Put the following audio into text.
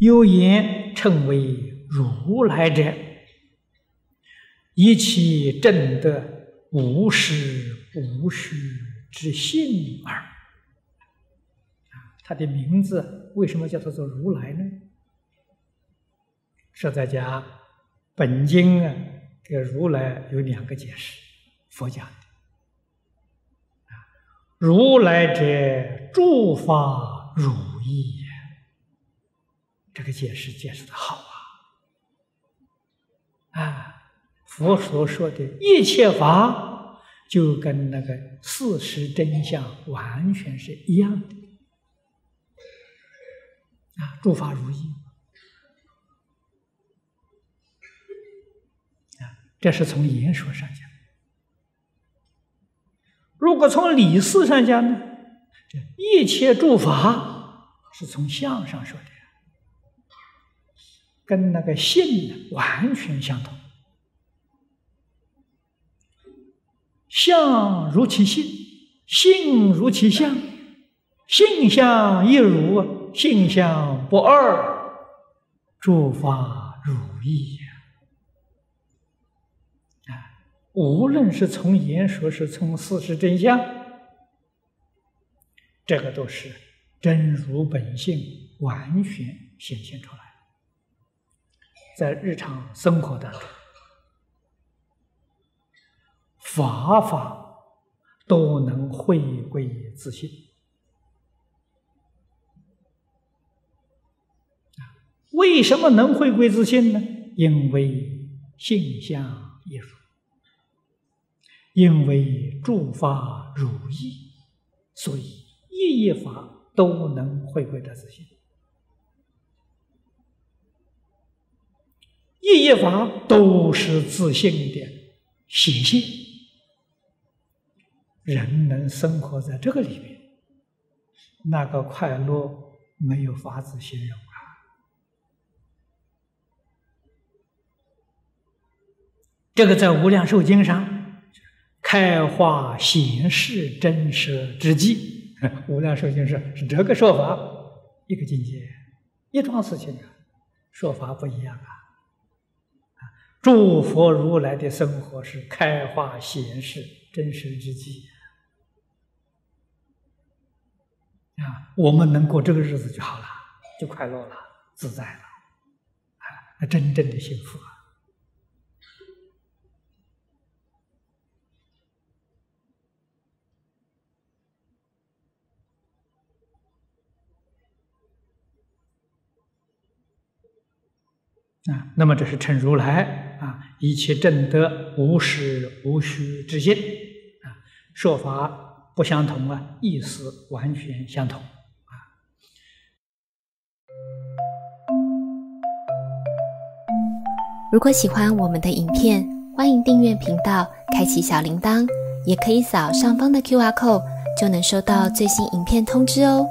有言称为如来者，以其正得无实无虚之性耳。他的名字为什么叫做做如来呢？是在讲本经啊，这个如来有两个解释，佛讲的，如来者诸法如意，这个解释解释的好啊啊，佛所说的一切法，就跟那个事实真相完全是一样的。啊，诸法如意啊，这是从言说上讲。如果从理事上讲呢，这一切诸法是从相上说的，跟那个性呢完全相同。相如其性，性如其相，性相一如。性相不二，诸法如意呀！啊，无论是从言说，是从事实真相，这个都是真如本性完全显现出来，在日常生活当中，法法都能回归自信。为什么能回归自信呢？因为性相一如，因为诸法如意，所以一一法都能回归到自信。一一法都是自信的显现，人能生活在这个里面，那个快乐没有法子形容啊。这个在《无量寿经》上开化显示真实之际，《无量寿经》是是这个说法，一个境界，一桩事情啊，说法不一样啊。诸佛如来的生活是开化显示真实之际啊，我们能过这个日子就好了，就快乐了，自在了，啊，真正的幸福啊。啊，那么这是称如来啊，一切正德无实无虚之心啊，说法不相同啊，意思完全相同啊。如果喜欢我们的影片，欢迎订阅频道，开启小铃铛，也可以扫上方的 Q R code，就能收到最新影片通知哦。